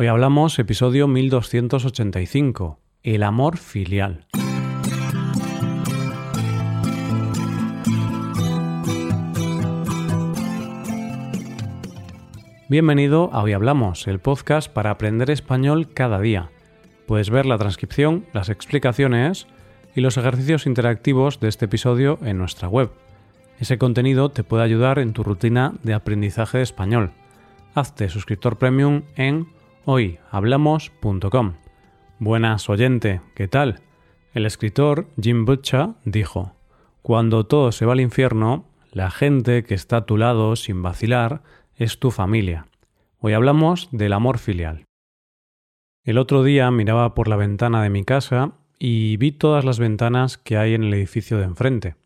Hoy hablamos episodio 1285, el amor filial. Bienvenido a Hoy Hablamos, el podcast para aprender español cada día. Puedes ver la transcripción, las explicaciones y los ejercicios interactivos de este episodio en nuestra web. Ese contenido te puede ayudar en tu rutina de aprendizaje de español. Hazte suscriptor premium en hoyhablamos.com. Buenas oyente, ¿qué tal? El escritor Jim Butcher dijo, Cuando todo se va al infierno, la gente que está a tu lado sin vacilar es tu familia. Hoy hablamos del amor filial. El otro día miraba por la ventana de mi casa y vi todas las ventanas que hay en el edificio de enfrente.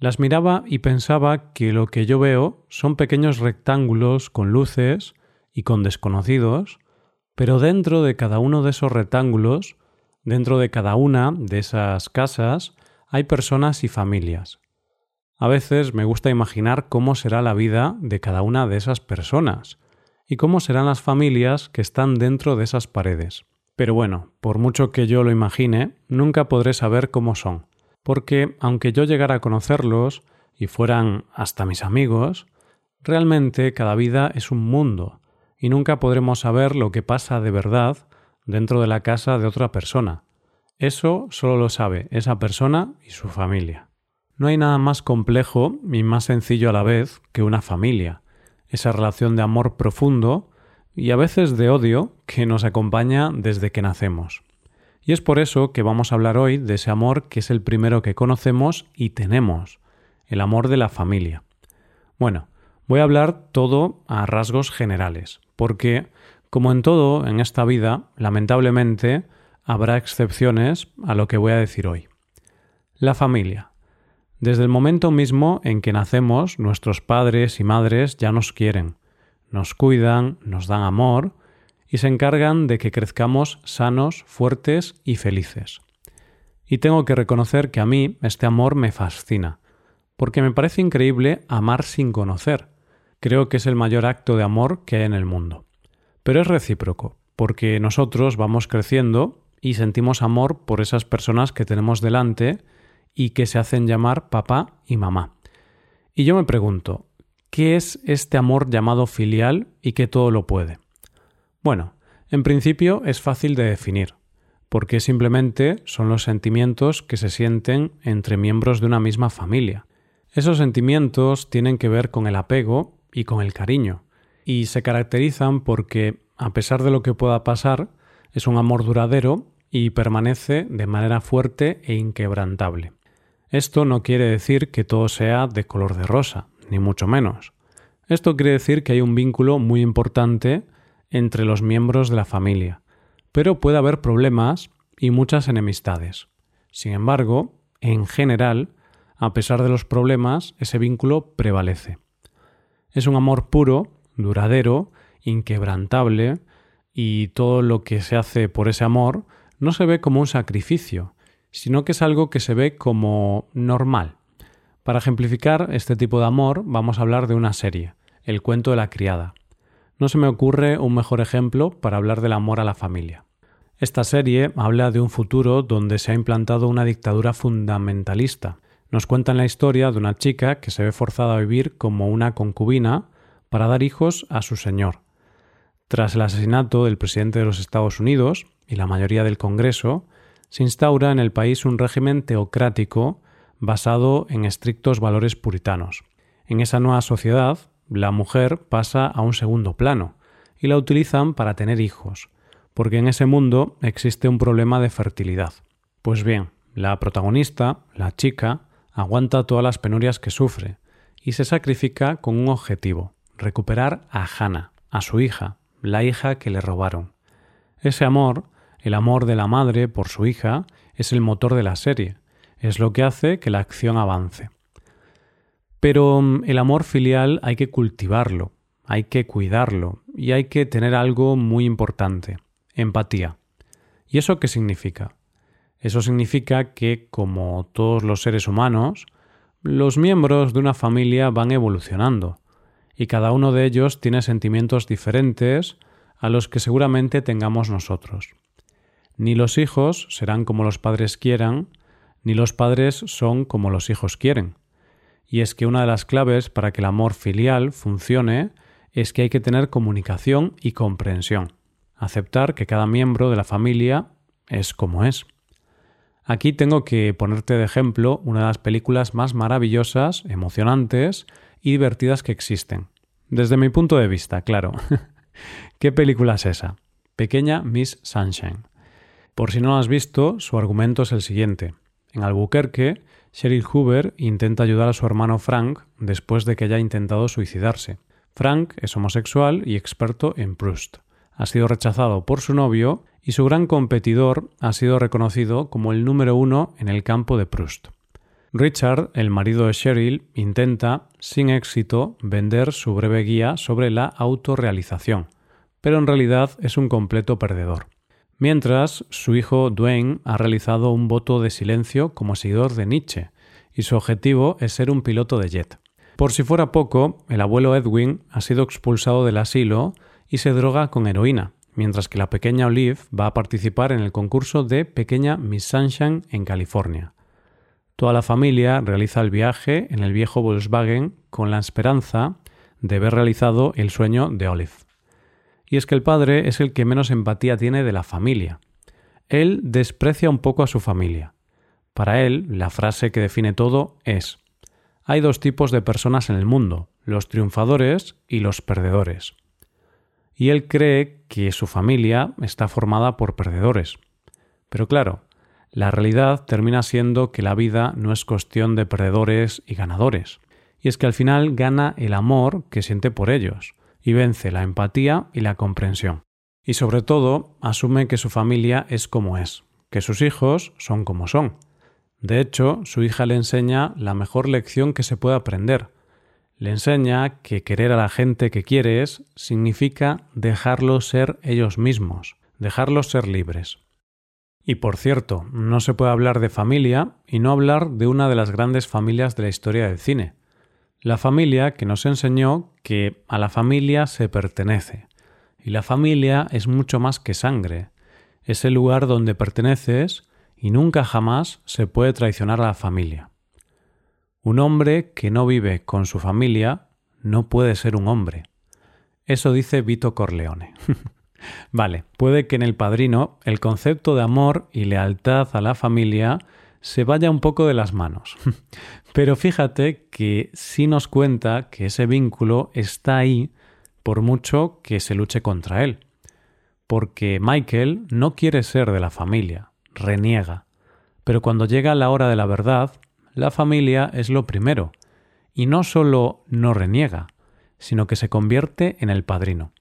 Las miraba y pensaba que lo que yo veo son pequeños rectángulos con luces y con desconocidos pero dentro de cada uno de esos rectángulos, dentro de cada una de esas casas, hay personas y familias. A veces me gusta imaginar cómo será la vida de cada una de esas personas y cómo serán las familias que están dentro de esas paredes. Pero bueno, por mucho que yo lo imagine, nunca podré saber cómo son, porque aunque yo llegara a conocerlos y fueran hasta mis amigos, realmente cada vida es un mundo, y nunca podremos saber lo que pasa de verdad dentro de la casa de otra persona. Eso solo lo sabe esa persona y su familia. No hay nada más complejo y más sencillo a la vez que una familia, esa relación de amor profundo y a veces de odio que nos acompaña desde que nacemos. Y es por eso que vamos a hablar hoy de ese amor que es el primero que conocemos y tenemos, el amor de la familia. Bueno, voy a hablar todo a rasgos generales, porque, como en todo en esta vida, lamentablemente, habrá excepciones a lo que voy a decir hoy. La familia. Desde el momento mismo en que nacemos, nuestros padres y madres ya nos quieren, nos cuidan, nos dan amor y se encargan de que crezcamos sanos, fuertes y felices. Y tengo que reconocer que a mí este amor me fascina, porque me parece increíble amar sin conocer, creo que es el mayor acto de amor que hay en el mundo. Pero es recíproco, porque nosotros vamos creciendo y sentimos amor por esas personas que tenemos delante y que se hacen llamar papá y mamá. Y yo me pregunto, ¿qué es este amor llamado filial y que todo lo puede? Bueno, en principio es fácil de definir, porque simplemente son los sentimientos que se sienten entre miembros de una misma familia. Esos sentimientos tienen que ver con el apego y con el cariño, y se caracterizan porque, a pesar de lo que pueda pasar, es un amor duradero y permanece de manera fuerte e inquebrantable. Esto no quiere decir que todo sea de color de rosa, ni mucho menos. Esto quiere decir que hay un vínculo muy importante entre los miembros de la familia, pero puede haber problemas y muchas enemistades. Sin embargo, en general, a pesar de los problemas, ese vínculo prevalece. Es un amor puro, duradero, inquebrantable, y todo lo que se hace por ese amor no se ve como un sacrificio, sino que es algo que se ve como normal. Para ejemplificar este tipo de amor vamos a hablar de una serie, El cuento de la criada. No se me ocurre un mejor ejemplo para hablar del amor a la familia. Esta serie habla de un futuro donde se ha implantado una dictadura fundamentalista, nos cuentan la historia de una chica que se ve forzada a vivir como una concubina para dar hijos a su señor. Tras el asesinato del presidente de los Estados Unidos y la mayoría del Congreso, se instaura en el país un régimen teocrático basado en estrictos valores puritanos. En esa nueva sociedad, la mujer pasa a un segundo plano y la utilizan para tener hijos, porque en ese mundo existe un problema de fertilidad. Pues bien, la protagonista, la chica, aguanta todas las penurias que sufre y se sacrifica con un objetivo, recuperar a Hannah, a su hija, la hija que le robaron. Ese amor, el amor de la madre por su hija, es el motor de la serie, es lo que hace que la acción avance. Pero mm, el amor filial hay que cultivarlo, hay que cuidarlo y hay que tener algo muy importante, empatía. ¿Y eso qué significa? Eso significa que, como todos los seres humanos, los miembros de una familia van evolucionando y cada uno de ellos tiene sentimientos diferentes a los que seguramente tengamos nosotros. Ni los hijos serán como los padres quieran, ni los padres son como los hijos quieren. Y es que una de las claves para que el amor filial funcione es que hay que tener comunicación y comprensión, aceptar que cada miembro de la familia es como es. Aquí tengo que ponerte de ejemplo una de las películas más maravillosas, emocionantes y divertidas que existen. Desde mi punto de vista, claro. ¿Qué película es esa? Pequeña Miss Sunshine. Por si no lo has visto, su argumento es el siguiente. En Albuquerque, Sheryl Hoover intenta ayudar a su hermano Frank después de que haya intentado suicidarse. Frank es homosexual y experto en Proust. Ha sido rechazado por su novio y su gran competidor ha sido reconocido como el número uno en el campo de Proust. Richard, el marido de Sheryl, intenta, sin éxito, vender su breve guía sobre la autorrealización, pero en realidad es un completo perdedor. Mientras, su hijo Dwayne ha realizado un voto de silencio como seguidor de Nietzsche, y su objetivo es ser un piloto de jet. Por si fuera poco, el abuelo Edwin ha sido expulsado del asilo y se droga con heroína, mientras que la pequeña Olive va a participar en el concurso de Pequeña Miss Sunshine en California. Toda la familia realiza el viaje en el viejo Volkswagen con la esperanza de ver realizado el sueño de Olive. Y es que el padre es el que menos empatía tiene de la familia. Él desprecia un poco a su familia. Para él, la frase que define todo es hay dos tipos de personas en el mundo, los triunfadores y los perdedores. Y él cree que su familia está formada por perdedores. Pero claro, la realidad termina siendo que la vida no es cuestión de perdedores y ganadores. Y es que al final gana el amor que siente por ellos, y vence la empatía y la comprensión. Y sobre todo, asume que su familia es como es, que sus hijos son como son, de hecho, su hija le enseña la mejor lección que se puede aprender. Le enseña que querer a la gente que quieres significa dejarlos ser ellos mismos, dejarlos ser libres. Y por cierto, no se puede hablar de familia y no hablar de una de las grandes familias de la historia del cine. La familia que nos enseñó que a la familia se pertenece. Y la familia es mucho más que sangre. Es el lugar donde perteneces y nunca jamás se puede traicionar a la familia. Un hombre que no vive con su familia no puede ser un hombre. Eso dice Vito Corleone. vale, puede que en el padrino el concepto de amor y lealtad a la familia se vaya un poco de las manos. Pero fíjate que sí nos cuenta que ese vínculo está ahí por mucho que se luche contra él. Porque Michael no quiere ser de la familia, reniega. Pero cuando llega la hora de la verdad, la familia es lo primero, y no solo no reniega, sino que se convierte en el padrino.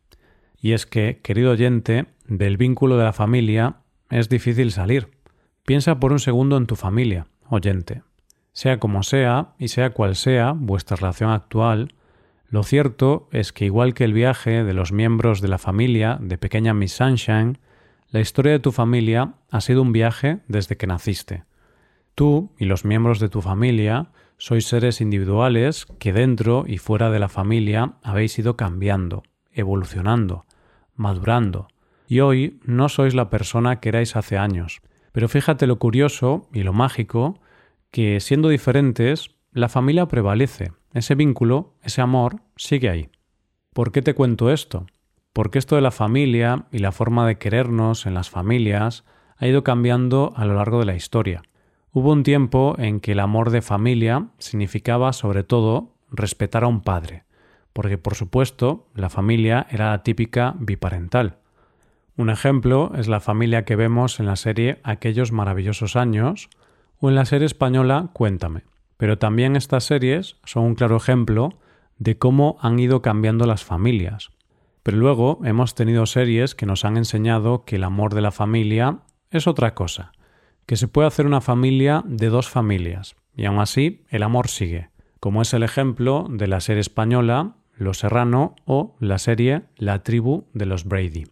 Y es que, querido oyente, del vínculo de la familia es difícil salir. Piensa por un segundo en tu familia, oyente. Sea como sea y sea cual sea vuestra relación actual, lo cierto es que igual que el viaje de los miembros de la familia de pequeña Miss Sunshine, la historia de tu familia ha sido un viaje desde que naciste. Tú y los miembros de tu familia sois seres individuales que dentro y fuera de la familia habéis ido cambiando, evolucionando, madurando, y hoy no sois la persona que erais hace años. Pero fíjate lo curioso y lo mágico que siendo diferentes, la familia prevalece, ese vínculo, ese amor, sigue ahí. ¿Por qué te cuento esto? porque esto de la familia y la forma de querernos en las familias ha ido cambiando a lo largo de la historia. Hubo un tiempo en que el amor de familia significaba sobre todo respetar a un padre, porque por supuesto la familia era la típica biparental. Un ejemplo es la familia que vemos en la serie Aquellos maravillosos años o en la serie española Cuéntame. Pero también estas series son un claro ejemplo de cómo han ido cambiando las familias. Pero luego hemos tenido series que nos han enseñado que el amor de la familia es otra cosa, que se puede hacer una familia de dos familias, y aún así el amor sigue, como es el ejemplo de la serie española Los Serrano o la serie La tribu de los Brady.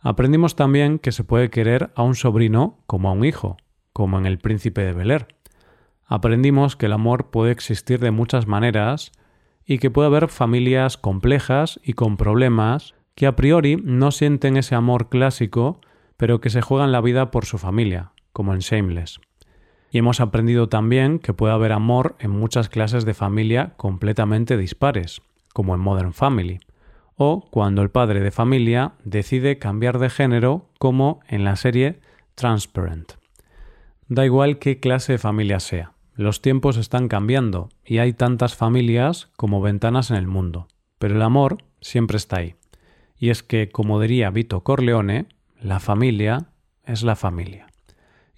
Aprendimos también que se puede querer a un sobrino como a un hijo, como en El Príncipe de Bel Aprendimos que el amor puede existir de muchas maneras y que puede haber familias complejas y con problemas que a priori no sienten ese amor clásico, pero que se juegan la vida por su familia, como en Shameless. Y hemos aprendido también que puede haber amor en muchas clases de familia completamente dispares, como en Modern Family, o cuando el padre de familia decide cambiar de género, como en la serie Transparent. Da igual qué clase de familia sea, los tiempos están cambiando y hay tantas familias como ventanas en el mundo, pero el amor siempre está ahí. Y es que, como diría Vito Corleone, la familia es la familia.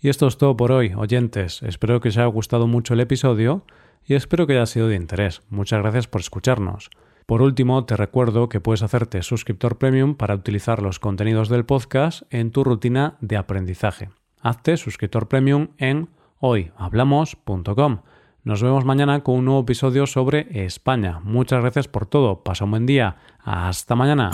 Y esto es todo por hoy, oyentes. Espero que os haya gustado mucho el episodio y espero que haya sido de interés. Muchas gracias por escucharnos. Por último, te recuerdo que puedes hacerte suscriptor premium para utilizar los contenidos del podcast en tu rutina de aprendizaje. Hazte suscriptor premium en hoyhablamos.com. Nos vemos mañana con un nuevo episodio sobre España. Muchas gracias por todo. Pasa un buen día. Hasta mañana.